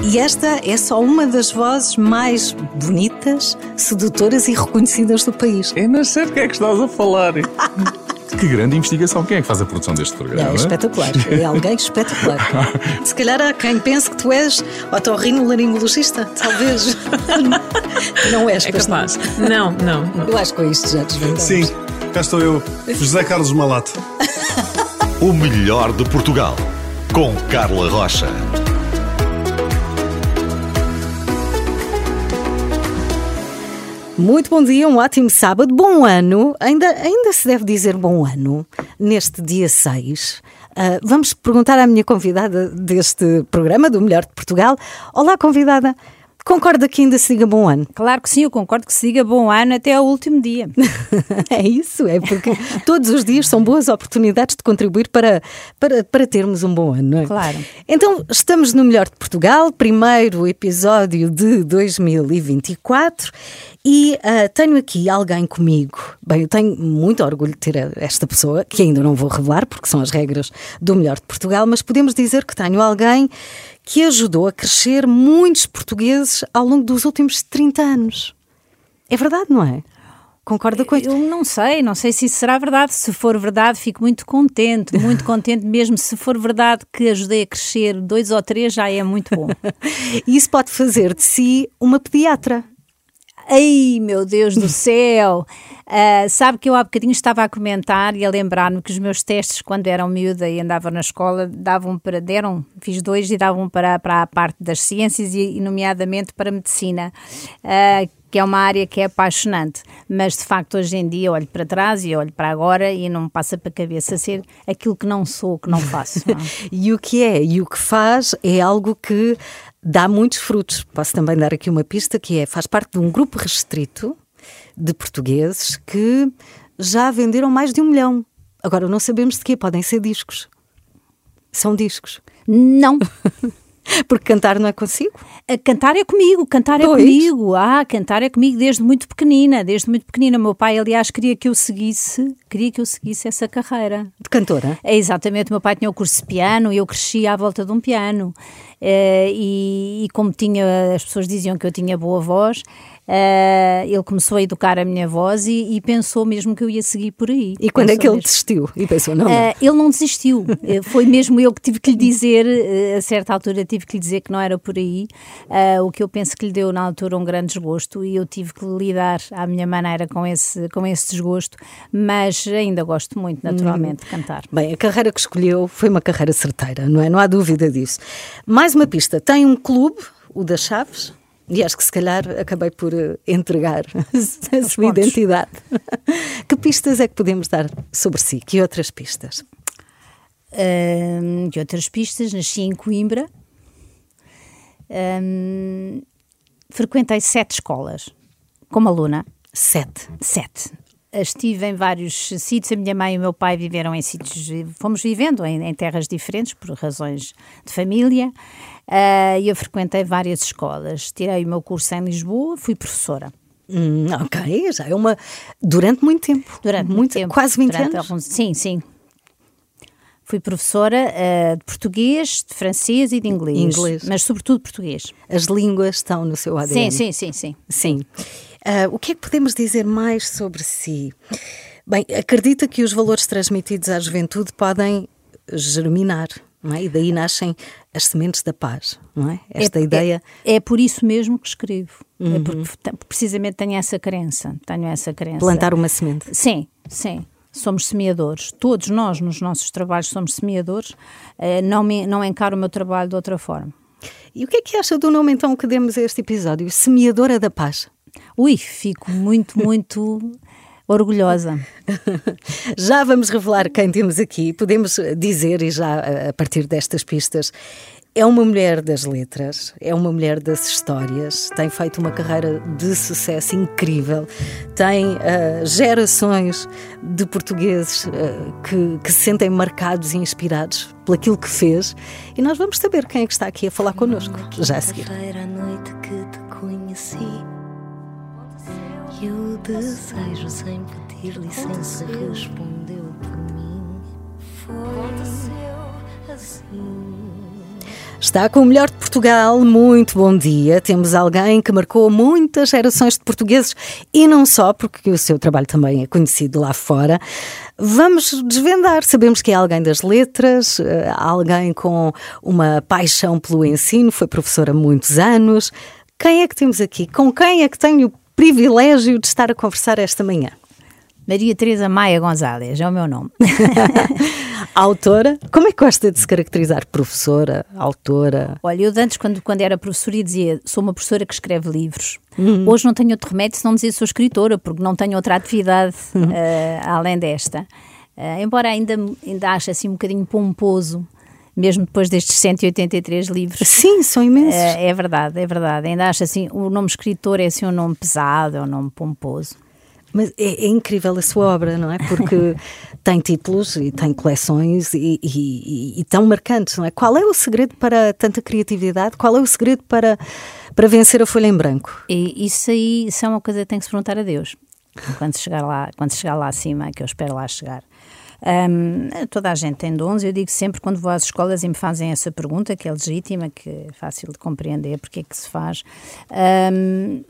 E esta é só uma das vozes mais bonitas, sedutoras e reconhecidas do país. É, mas sei de que é que estás a falar. Que grande investigação. Quem é que faz a produção deste programa? É espetacular. É alguém espetacular. Se calhar há quem pense que tu és otorrinolaringologista, talvez. Não és, É capaz. Não, não. Eu acho que com isto já desvendamos. Sim, cá estou eu, José Carlos Malato. O melhor de Portugal. Com Carla Rocha. Muito bom dia, um ótimo sábado, bom ano. Ainda, ainda se deve dizer bom ano neste dia 6. Ah, vamos perguntar à minha convidada deste programa, do Melhor de Portugal. Olá, convidada. Concorda que ainda se diga bom ano? Claro que sim, eu concordo que se diga bom ano até ao último dia. É isso, é porque todos os dias são boas oportunidades de contribuir para, para, para termos um bom ano, não é? Claro. Então, estamos no Melhor de Portugal, primeiro episódio de 2024 e ah, tenho aqui alguém comigo. Bem, eu tenho muito orgulho de ter esta pessoa, que ainda não vou revelar porque são as regras do Melhor de Portugal, mas podemos dizer que tenho alguém que ajudou a crescer muitos portugueses ao longo dos últimos 30 anos. É verdade, não é? Concorda com isto? Eu não sei, não sei se isso será verdade. Se for verdade, fico muito contente, muito contente mesmo. Se for verdade que ajudei a crescer dois ou três, já é muito bom. Isso pode fazer de si uma pediatra. Ai, meu Deus do céu! Ah, sabe que eu há bocadinho estava a comentar e a lembrar-me que os meus testes, quando eram miúda e andava na escola, davam para, deram, fiz dois e davam para, para a parte das ciências e, nomeadamente, para a medicina. Ah, que é uma área que é apaixonante, mas de facto hoje em dia olho para trás e olho para agora e não me passa para a cabeça ser aquilo que não sou, que não faço. não é? E o que é e o que faz é algo que dá muitos frutos. Posso também dar aqui uma pista que é faz parte de um grupo restrito de portugueses que já venderam mais de um milhão. Agora não sabemos de quê, podem ser discos. São discos. Não, Porque cantar não é consigo? Cantar é comigo, cantar é Pois. comigo. Ah, cantar é comigo desde muito pequenina, desde muito pequenina. Meu pai, aliás, queria que eu seguisse, queria que eu seguisse essa carreira. De cantora. É exatamente, meu pai tinha o curso de piano e eu cresci à volta de um piano. Eh, e, e como tinha, as pessoas diziam que eu tinha boa voz, eh, ele começou a educar a minha voz e, e pensou mesmo que eu ia seguir por aí. E quando é que ele mesmo. desistiu? E pensou, não, não. Ah, ele não desistiu. Eh, Foi mesmo eu que tive que lhe dizer, eh, a certa altura, tive que lhe dizer que não era por aí. O que eu penso que lhe deu na altura um grande desgosto e eu tive que lidar à minha maneira com esse, com esse desgosto, mas ainda gosto muito, naturalmente, de cantar. Bem, a carreira que escolheu foi uma carreira certeira, não é? Não há dúvida disso. Mais uma pista: tem um clube, o das Chaves, e acho que se calhar acabei por eh, entregar a sua pontos. identidade. que pistas é que podemos dar sobre si? Que outras pistas? Ahm, de outras pistas, nasci em Coimbra. Ahm, frequentei sete escolas como aluna. Sete. Sete. Estive em vários sítios, a minha mãe e o meu pai viveram em sítios, fomos vivendo em, em terras diferentes por razões de família e eu frequentei várias escolas. Tirei o meu curso em Lisboa, fui professora. Hum, ok, já é uma. Durante muito tempo. Durante muito, tempo. Quase 20 Durante anos. alguns- sim, sim. Fui professora ah, de português, de francês e de inglês. Inglês. Mas sobretudo português. As línguas estão no seu ADN. Sim, sim, sim, sim. Sim. Ah, o que é que podemos dizer mais sobre si? Bem, acredita que os valores transmitidos à juventude podem germinar, não é? E daí nascem as sementes da paz, não é? Esta é, ideia. É, é por isso mesmo que escrevo. É porque te- precisamente tenho essa crença. Tenho essa crença. Plantar uma semente. Sim, sim. Somos semeadores. Todos nós, nos nossos trabalhos, somos semeadores. Eh, não, me, não encaro o meu trabalho de outra forma. E o que é que acha do nome então que demos a este episódio? Semeadora da Paz. Ui, fico muito, muito orgulhosa. Já vamos revelar quem temos aqui. Podemos dizer, e já a- a partir destas pistas, é uma mulher das letras, é uma mulher das histórias, tem feito uma carreira de sucesso incrível, tem ah, gerações de portugueses ah, que, que se sentem marcados e inspirados por aquilo que fez. E nós vamos saber quem é que está aqui a falar connosco, já a seguir. À noite que te conheci E o desejo sem pedir licença respondeu por mim Aconteceu assim Está com o melhor de Portugal, muito bom dia. Temos alguém que marcou muitas gerações de portugueses e não só, porque o seu trabalho também é conhecido lá fora. Vamos desvendar. Sabemos que é alguém das letras, eh, alguém com uma paixão pelo ensino, foi professora há muitos anos. Quem é que temos aqui? Com quem é que tenho o privilégio de estar a conversar esta manhã? Maria Teresa Maia Gonzalez, é o meu nome. autora? Como é que gosta de se caracterizar? Professora, autora? Olha, eu antes, quando, quando era professora, dizia sou uma professora que escreve livros. Uhum. Hoje não tenho outro remédio se não dizer sou escritora, porque não tenho outra atividade uhum. uh, além desta. Uh, embora ainda, ainda ache assim um bocadinho pomposo mesmo depois destes 183 livros. Sim, são imensos. É, é, verdade, é verdade. Ainda acho assim, o nome escritor é assim um nome pesado, é um nome pomposo. Mas é, é, incrível a sua obra, não é? Porque tem títulos e tem coleções e, e, e, tão marcantes, não é? Qual é o segredo para tanta criatividade? Qual é o segredo para, para vencer a folha em branco? E isso aí isso é uma coisa que tem que se perguntar a Deus. Quando chegar lá, quando chegar lá acima, que eu espero lá chegar. Um, toda a gente tem dons, eu digo sempre quando vou às escolas e me fazem essa pergunta, que é legítima, que é fácil de compreender porque é que se faz. Um,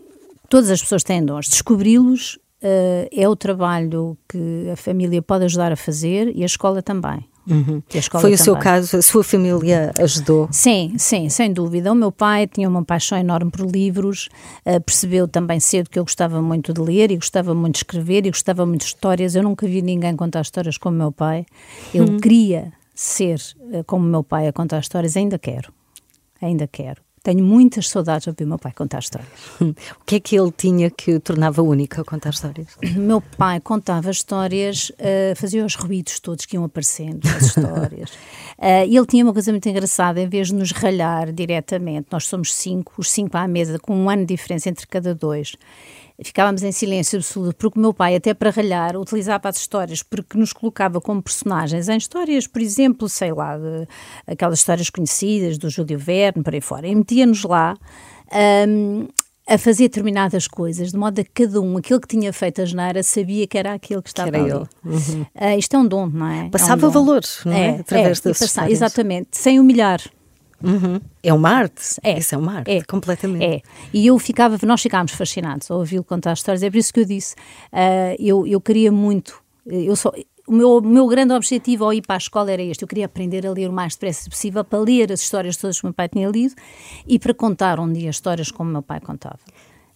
todas as pessoas têm dons. Descobri-los uh, é o trabalho que a família pode ajudar a fazer e a escola também. Uhum. Foi o também. seu caso, a sua família ajudou? Sim, sim, sem dúvida. O meu pai tinha uma paixão enorme por livros, uh, percebeu também cedo que eu gostava muito de ler e gostava muito de escrever e gostava muito de histórias. Eu nunca vi ninguém contar histórias como meu pai. Eu uhum. queria ser uh, como meu pai a contar histórias, ainda quero, ainda quero. Tenho muitas saudades de ouvir o meu pai contar histórias. o que é que ele tinha que o tornava único a contar histórias? Meu pai contava histórias, uh, fazia os ruídos todos que iam aparecendo nas histórias. Uh, e ele tinha uma coisa muito engraçada, em vez de nos ralhar diretamente, nós somos cinco, os cinco à mesa, com um ano de diferença entre cada dois ficávamos em silêncio absoluto, porque o meu pai, até para ralhar, utilizava as histórias, porque nos colocava como personagens em histórias, por exemplo, sei lá, de, aquelas histórias conhecidas do Júlio Verne, por aí fora, e metia-nos lá. Um, a fazer determinadas coisas, de modo a que cada um, aquele que tinha feito a geneira, sabia que era aquele que estava que ali. Uhum. Uh, isto é um dom, não é? Passava é um valores, não é? é Através é, das Exatamente, sem humilhar. Uhum. É uma arte. É. Isso é uma arte, é. completamente. É. E eu ficava, nós ficámos fascinados ao ouvi-lo contar histórias. É por isso que eu disse, uh, eu, eu queria muito, eu só, o meu, meu grande objetivo ao ir para a escola era este: eu queria aprender a ler o mais depressa possível, para ler as histórias todas que o meu pai tinha lido e para contar um dia histórias como o meu pai contava.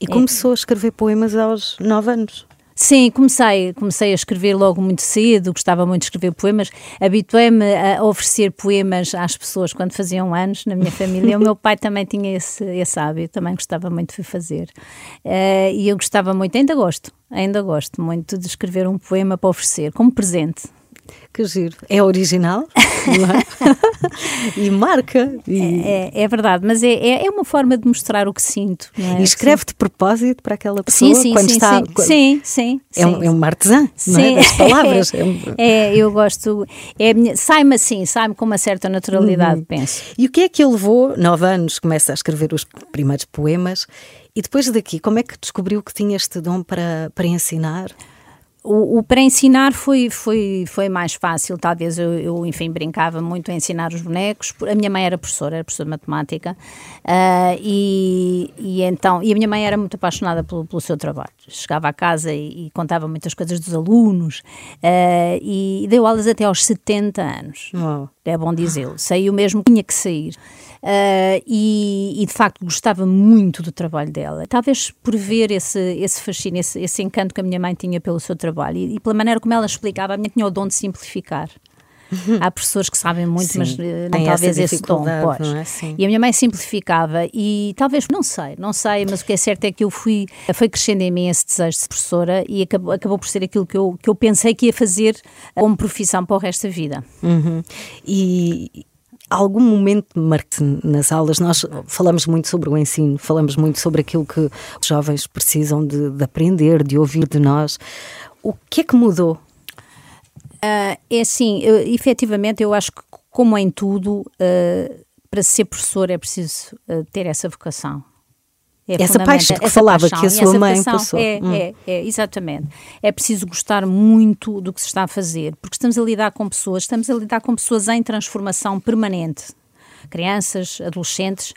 E é. começou a escrever poemas aos nove anos. Sim, comecei, comecei a escrever logo muito cedo, gostava muito de escrever poemas. Habituei-me a oferecer poemas às pessoas quando faziam anos na minha família. o meu pai também tinha esse, esse hábito, também gostava muito de fazer. Uh, e eu gostava muito, ainda gosto, ainda gosto muito de escrever um poema para oferecer, como presente. Que giro. É original é? e marca. E... É, é, é, verdade, mas é, é, é uma forma de mostrar o que sinto. E escreve de propósito para aquela pessoa sim, sim, quando está. Sim, quando... sim, sim, é, um, é uma artesã, sim. Das palavras. É, eu gosto. Sai-me assim, sai-me com uma certa naturalidade, uhum. penso. E o que é que ele levou? Nove anos, começa a escrever os primeiros poemas. E depois daqui, como é que descobriu que tinha este dom para, para ensinar? O, o para ensinar foi, foi, foi mais fácil, talvez eu, eu, enfim, brincava muito a ensinar os bonecos. A minha mãe era professora, era professora de matemática, uh, e, e então, e a minha mãe era muito apaixonada pelo, pelo seu trabalho. Chegava à casa e, e contava muitas coisas dos alunos, uh, e deu aulas até aos 70 anos. Uau. É bom dizê-lo. Saiu mesmo que tinha que sair. Uh, e, e, de facto gostava muito do trabalho dela. Talvez por ver esse, esse fascínio, esse, esse encanto que a minha mãe tinha pelo seu trabalho e, e pela maneira como ela explicava, a minha tinha o dom de simplificar. Há professores que sabem muito, Sim, mas uh, não talvez esse dom. Pois. É? E a minha mãe simplificava e talvez, não sei, não sei, mas o que é certo é que eu fui, foi crescendo em mim esse desejo de professora e acabou, acabou por ser aquilo que eu, que eu pensei que ia fazer como profissão para o resto da vida. Uhum. E, algum momento marque nas aulas? Nós falamos muito sobre o ensino, falamos muito sobre aquilo que os jovens precisam de, de aprender, de ouvir de nós. O que é que mudou? Uh, é assim, eu, efetivamente, eu acho que, como em tudo, uh, para ser professor é preciso uh, ter essa vocação. É essa paixão que falava paixão, que a sua mãe passou. É, hum. é, é, exatamente. É preciso gostar muito do que se está a fazer, porque estamos a lidar com pessoas, estamos a lidar com pessoas em transformação permanente. crianças, adolescentes.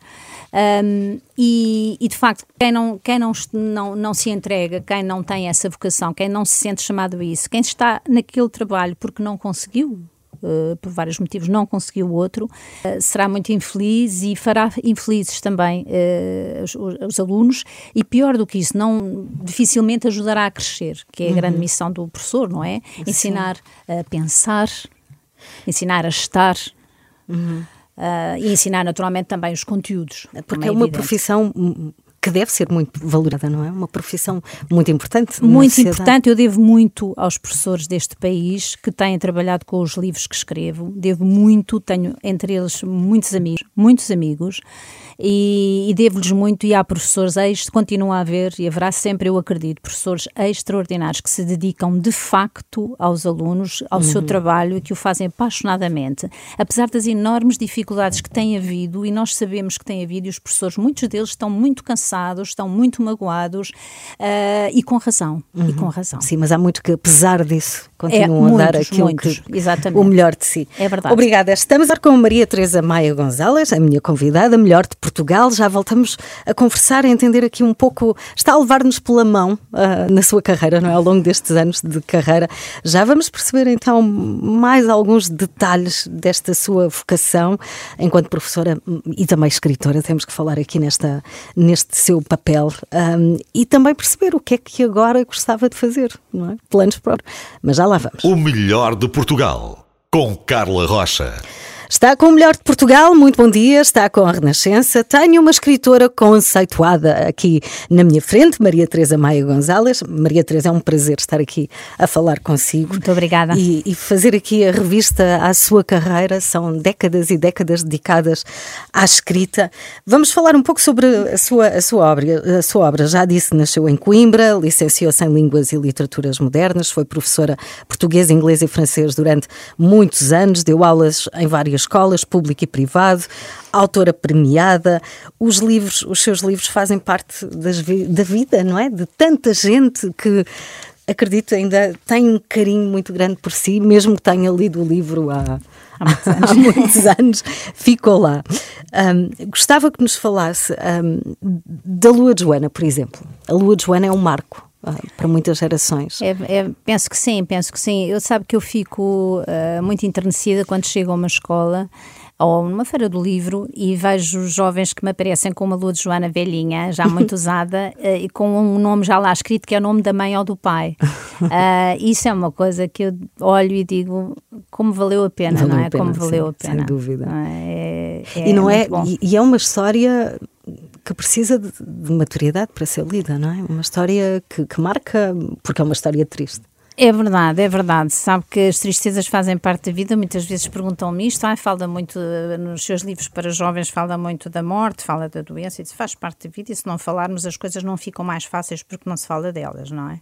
Um, e, e, de facto, quem, não, quem não, não, não se entrega, quem não tem essa vocação, quem não se sente chamado a isso, quem está naquele trabalho porque não conseguiu Uh, por vários motivos, não conseguiu outro, uh, será muito infeliz e fará infelizes também uh, os, os, alunos e pior do que isso, não dificilmente ajudará a crescer, que é a uhum. grande missão do professor, não é? Ensinar a pensar, ensinar a estar. Uhum. e ensinar naturalmente também os conteúdos. Porque é, é uma evidente. profissão que deve ser muito valorada, não é? Uma profissão muito importante. Muito importante. Eu devo muito aos professores deste país que têm trabalhado com os livros que escrevo. Devo muito, tenho entre eles muitos amigos, muitos amigos e, e devo-lhes muito e há professores ex, continua a haver e haverá sempre, eu acredito, professores extraordinários que se dedicam de facto aos alunos, ao uhum. seu trabalho e que o fazem apaixonadamente, apesar das enormes dificuldades que tem havido e nós sabemos que tem havido e os professores, muitos deles estão muito cansados, estão muito magoados uh, e com razão, uhum. e com razão. Sim, mas há muito que, apesar disso, continuam é, a dar aquilo muitos, que, exatamente. o melhor de si. É verdade. Obrigada. Estamos com a Maria Teresa Maia Gonzalez, a minha convidada, melhor de Portugal. Já voltamos a conversar, a entender aqui um pouco. Está a levar-nos pela mão uh, na sua carreira, não é? Ao longo destes anos de carreira. Já vamos perceber então mais alguns detalhes desta sua vocação enquanto professora e também escritora. Temos que falar aqui nesta, neste seu papel um, e também perceber o que é que agora gostava de fazer, não é? Planos próprios. Mas já lá vamos. O melhor de Portugal, com Carla Rocha. Está com o melhor de Portugal, muito bom dia, está com a Renascença. Tenho uma escritora conceituada aqui na minha frente, Maria Teresa Maia Gonzalez. Maria Teresa, é um prazer estar aqui a falar consigo. Muito obrigada. E, e fazer aqui a revista à sua carreira, são décadas e décadas dedicadas à escrita. Vamos falar um pouco sobre a sua, a sua obra. A sua obra, já disse, nasceu em Coimbra, licenciou-se em Línguas e Literaturas Modernas, foi professora portuguesa, inglês e francês durante muitos anos, deu aulas em várias escolas, público e privado, autora premiada. Os livros, os seus livros fazem parte das, da vida, não é? De tanta gente que acredito ainda tem um carinho muito grande por si, mesmo que tenha lido o livro há, há muitos anos, há muitos anos ficou lá. Um, gostava que nos falasse um, da Lua de Joana, por exemplo. A Lua de Joana é um marco para muitas gerações. É, é, penso que sim, penso que sim. Eu sabe que eu fico uh, muito enternecida quando chego a uma escola ou numa feira do livro e vejo jovens que me aparecem com uma lua de Joana velhinha, já muito usada, uh, e com um nome já lá escrito que é o nome da mãe ou do pai. Uh, isso é uma coisa que eu olho e digo como valeu a pena, valeu não é? Pena, como valeu sim, a pena. Sem dúvida. É, é e não é, e, e é uma história que precisa de, de, maturidade para ser lida, não é? Uma história que, que marca, porque é uma história triste. É verdade, é verdade. Sabe que as tristezas fazem parte da vida. Muitas vezes perguntam-me isto. Ah, fala muito nos seus livros para jovens, fala muito da morte, fala da doença. Isso faz parte da vida. E se não falarmos, as coisas não ficam mais fáceis porque não se fala delas, não é?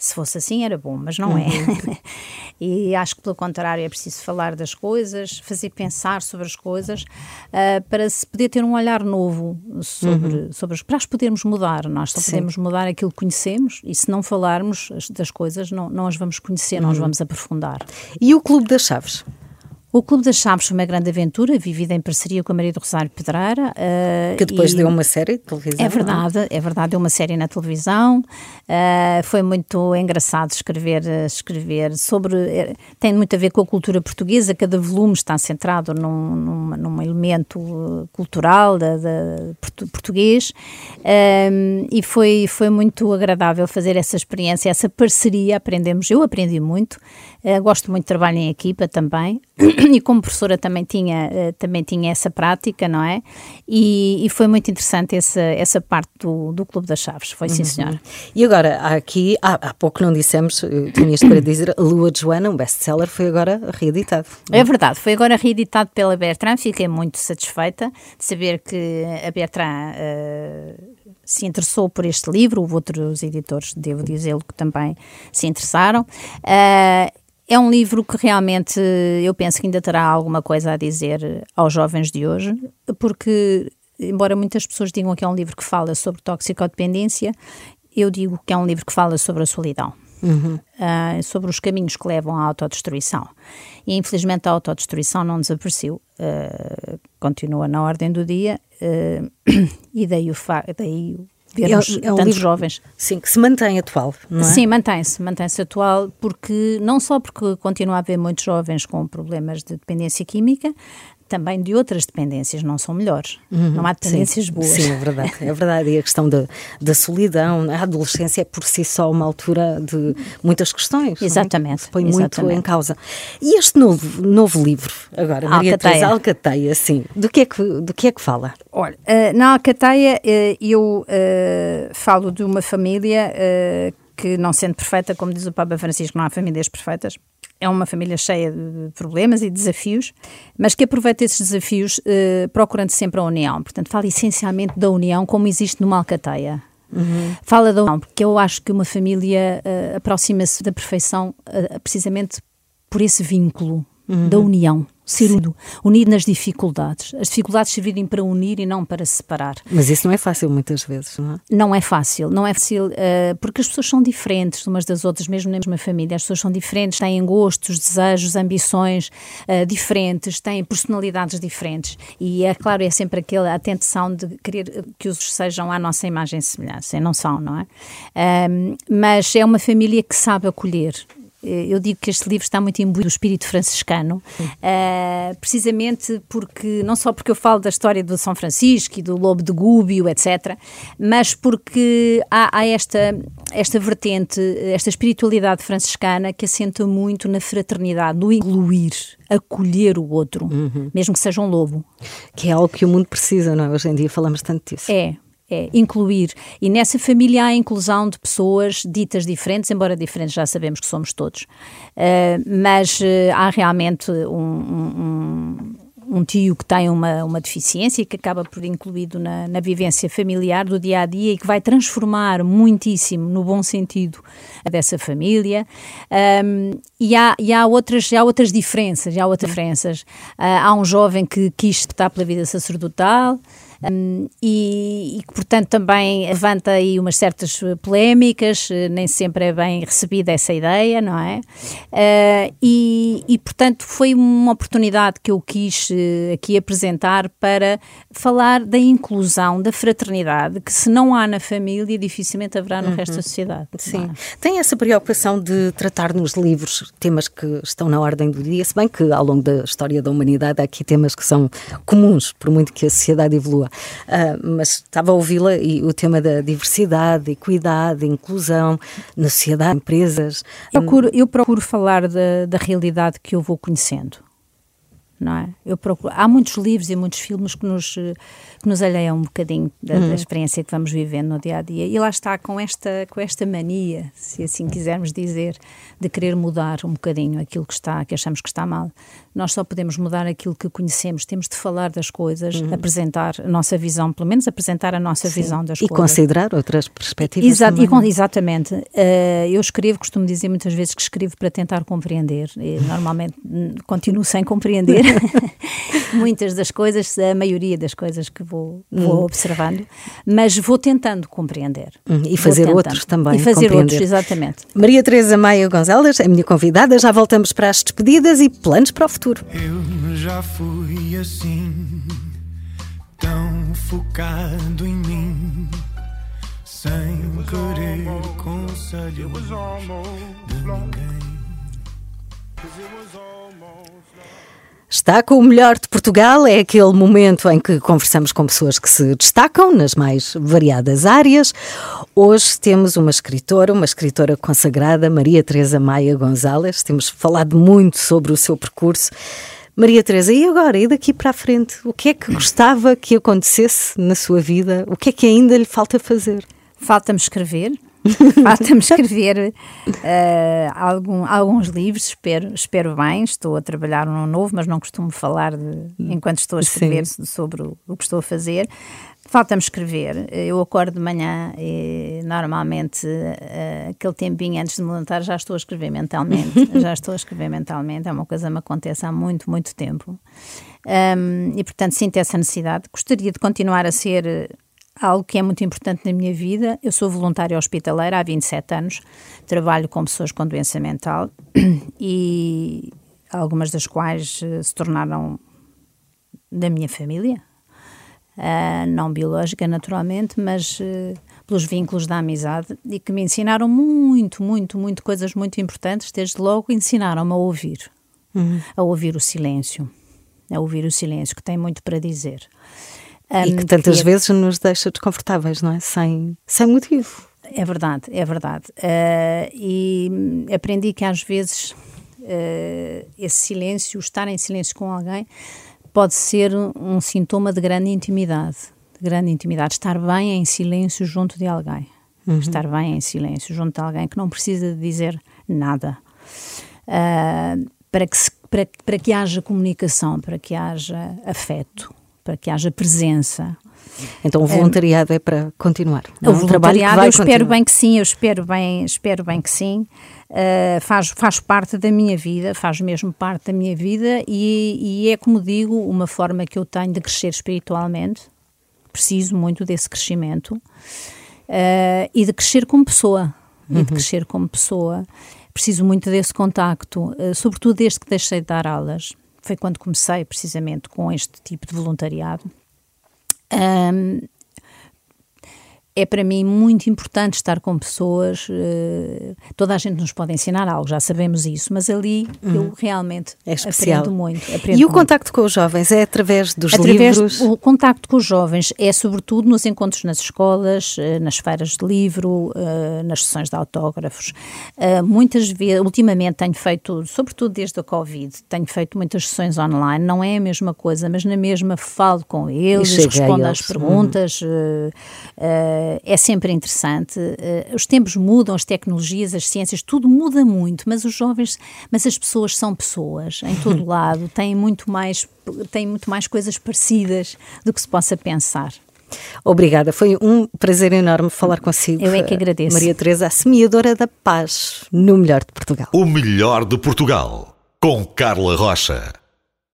Se fosse assim era bom, mas não é. uhum. é. e acho que pelo contrário é preciso falar das coisas, fazer pensar sobre as coisas uh, para se poder ter um olhar novo sobre, uhum. sobre as, para as podermos mudar. Nós só Sim. podemos mudar aquilo que conhecemos e se não falarmos das coisas não, não as vamos conhecer, uhum. não as uhum. vamos aprofundar. E o Clube das Chaves? O Clube das Chaves foi uma grande aventura, vivida em parceria com a Maria do Rosário Pedreira. Uh, que depois deu uma série de televisão. É, é verdade, é verdade, deu uma série na televisão. Uh, foi muito engraçado escrever, escrever sobre. Eh, tem muito a ver com a cultura portuguesa, cada volume está centrado num, num, num elemento cultural de português. Uh, e foi, foi muito agradável fazer essa experiência, essa parceria. Aprendemos, eu aprendi muito. gosto muito de trabalho em equipa também. E como professora também tinha, eh, também tinha essa prática, não é? E, e foi muito interessante essa, essa parte do, do Clube das Chaves, foi sim, uhum. senhora. E agora, aqui, há, há pouco não dissemos, tinha isto para dizer, a Lua de Joana, um best-seller, foi agora reeditado. É verdade, foi agora reeditado pela Bertrand, fiquei muito satisfeita de saber que a Bertrand uh, se interessou por este livro, houve outros editores, devo dizê-lo, que também se interessaram. Uh, é um livro que realmente eu penso que ainda terá alguma coisa a dizer aos jovens de hoje, porque, embora muitas pessoas digam que é um livro que fala sobre toxicodependência, eu digo que é um livro que fala sobre a solidão. Uhum. Uh, sobre os caminhos que levam à autodestruição. E infelizmente a autodestruição não desapareceu. Uh, continua na ordem do dia, eh, e daí o, daí o vermos É- é um tantos livro- jovens. Sim, que se mantém atual, não é? Sim, mantém-se, mantém-se atual, porque não só porque continua a haver muitos jovens com problemas de dependência química, também de outras dependências, não são melhores. não há dependências sim, boas. Sim, é verdade. É verdade. E a questão da, da solidão, a adolescência é por si só uma altura de muitas questões. não é? Exatamente, Se põe muito exatamente. em causa. E este novo, novo livro, agora, Maria Alcateia. Teresa Alcateia, sim. Do que é que, do que, é que fala? Olha, eh, na Alcateia eh, eu eh, falo de uma família que, não sendo perfeita, como diz o Papa Francisco, não há famílias perfeitas. É uma família cheia de problemas e desafios, mas que aproveita esses desafios eh, procurando sempre a união. Portanto, fala essencialmente da união como existe numa Alcateia. Fala da união, porque eu acho que uma família eh, aproxima-se da perfeição eh, precisamente por esse vínculo da união, ser unido, unir nas dificuldades. As dificuldades servirem para unir e não para separar. Mas isso não é fácil muitas vezes, não é? Não é fácil, não é fácil, eh, porque as pessoas são diferentes umas das outras, mesmo na mesma família. As pessoas são diferentes, têm gostos, desejos, ambições eh, diferentes, têm personalidades diferentes. E é claro, é sempre aquela a tentação de querer que os sejam à nossa imagem e semelhança. E não são, não é? Ahm, mas é uma família que sabe acolher. Eh, Eu digo que este livro está muito imbuído do espírito franciscano, eh, precisamente porque, não só porque eu falo da história do São Francisco e do Lobo de Gúbio, etc., mas porque há, há esta, esta vertente, esta espiritualidade franciscana que assenta muito na fraternidade, no incluir, acolher o outro, mesmo que seja um lobo. Que é algo que o mundo precisa, não é? Hoje em dia falamos tanto disso. É, é, incluir. E nessa família há a inclusão de pessoas ditas diferentes, embora diferentes já sabemos que somos todos. Uh, mas uh, há realmente um, um, um tio que tem uma, uma deficiência e que acaba por incluído na, na vivência familiar do dia a dia e que vai transformar muitíssimo, no bom sentido, dessa família. Um, e há, e há, outras, há outras diferenças, há outras diferenças. Uh, há um jovem que quis optar pela vida sacerdotal. Um, e, e que, portanto, também levanta aí umas certas polémicas, eh, nem sempre é bem recebida essa ideia, não é? Uh, e, e, portanto, foi uma oportunidade que eu quis uh, aqui apresentar para falar da inclusão, da fraternidade, que se não há na família, dificilmente haverá no resto da sociedade. Sim. é? Tem essa preocupação de tratar nos livros temas que estão na ordem do dia, se bem que ao longo da história da humanidade há aqui temas que são comuns, por muito que a sociedade evolua. Ah, mas estava a ouvi-la e o tema da diversidade, equidade, inclusão na sociedade, empresas. Procuro- eu procuro falar da, da realidade que eu vou conhecendo. Não é? eu procuro, há muitos livros e muitos filmes que nos, eh, que nos alheiam um bocadinho da, da experiência que vamos vivendo no dia a dia. E lá está, com esta, com esta mania, se assim quisermos dizer, de querer mudar um bocadinho aquilo que está, que achamos que está mal. Nós só podemos mudar aquilo que conhecemos, temos de falar das coisas, apresentar a nossa visão, pelo menos apresentar a nossa visão das e coisas. considerar outras perspectivas. Também, e não é? exatamente. Eh, eu escrevo, costumo dizer muitas vezes que escrevo para tentar compreender. E normalmente continuo sem compreender muitas das coisas, a maioria das coisas que vou, vou observando, mas vou tentando compreender. Hum, e fazer outros também, E fazer outros, exatamente. Maria Teresa Maia Gonzalez, a minha convidada. Já voltamos para as despedidas e planos para o futuro. Eu já fui assim, tão focado em mim, sem querer conselho de ninguém. Está com o melhor de Portugal, é aquele momento em que conversamos com pessoas que se destacam nas mais variadas áreas. Hoje temos uma escritora, uma escritora consagrada, Maria Teresa Maia Gonzalez. Temos falado muito sobre o seu percurso. Maria Teresa, e agora? E daqui para a frente? O que é que gostava que acontecesse na sua vida? O que é que ainda lhe falta fazer? Falta-me escrever. Falta-me escrever eh, algum- alguns livros, espero, espero bem. Estou a trabalhar num novo, mas não costumo falar de- enquanto estou a escrever sobre o, o que estou a fazer. Falta-me escrever. Eu acordo de manhã e normalmente eh, aquele tempinho antes de me levantar já estou a escrever mentalmente. já estou a escrever mentalmente. É uma coisa que me acontece há muito, muito tempo. Um, e portanto sinto essa necessidade. Gostaria de continuar a ser algo que é muito importante na minha vida. Eu sou voluntária hospitaleira há 27 anos, trabalho com pessoas com doença mental e algumas das quais eh, se tornaram da minha família, uh, não biológica naturalmente, mas uh, pelos vínculos da amizade e que me ensinaram muito, muito, muito coisas muito importantes. Desde logo ensinaram-me a ouvir, uhum. a ouvir o silêncio, a ouvir o silêncio, que tem muito para dizer. Um, e que tantas é... vezes nos deixa desconfortáveis, não é? Sem, sem motivo. É verdade, é verdade. Uh, e aprendi que às vezes uh, esse silêncio, estar em silêncio com alguém, pode ser um sintoma de grande intimidade grande intimidade, estar bem em silêncio junto de alguém. Uhum. Estar bem em silêncio junto de alguém que não precisa de dizer nada. Uh, para, que se, para, para que haja comunicação, para que haja afeto, para que haja presença. Então o voluntariado é, é para continuar. O é voluntariado, eu espero continuar. bem que sim, eu espero bem, espero bem que sim. Uh, faz, faz parte da minha vida, faz mesmo parte da minha vida e, e é, como digo, uma forma que eu tenho de crescer espiritualmente preciso muito desse crescimento uh, e de crescer como pessoa. Uhum. E de uhum. crescer como pessoa. Preciso muito desse contacto, uh, sobretudo desde que deixei de dar aulas. Foi quando comecei precisamente com este tipo de voluntariado. Um, é para mim muito importante estar com pessoas. Uh, toda a gente nos pode ensinar algo, já sabemos isso, mas ali uhum. eu realmente é aprendo muito. Aprendo e o muito. contacto com os jovens é através dos através, livros? O contacto com os jovens é sobretudo nos encontros nas escolas, uh, nas feiras de livro, uh, nas sessões de autógrafos. muitas vezes, ultimamente tenho feito, sobretudo desde a Covid, tenho feito muitas sessões online. Não é a mesma coisa, mas na mesma falo com eles, respondo às perguntas. Uhum é sempre interessante. Uh, os tempos mudam, as tecnologias, as ciências, tudo muda muito, mas os jovens, mas as pessoas são pessoas em todo lado, têm muito mais, têm muito mais coisas parecidas do que se possa pensar. Obrigada, foi um prazer enorme falar consigo. Eu é que agradeço. Maria Teresa, a semeadora da paz, no melhor de Portugal. O melhor de Portugal, com Carla Rocha.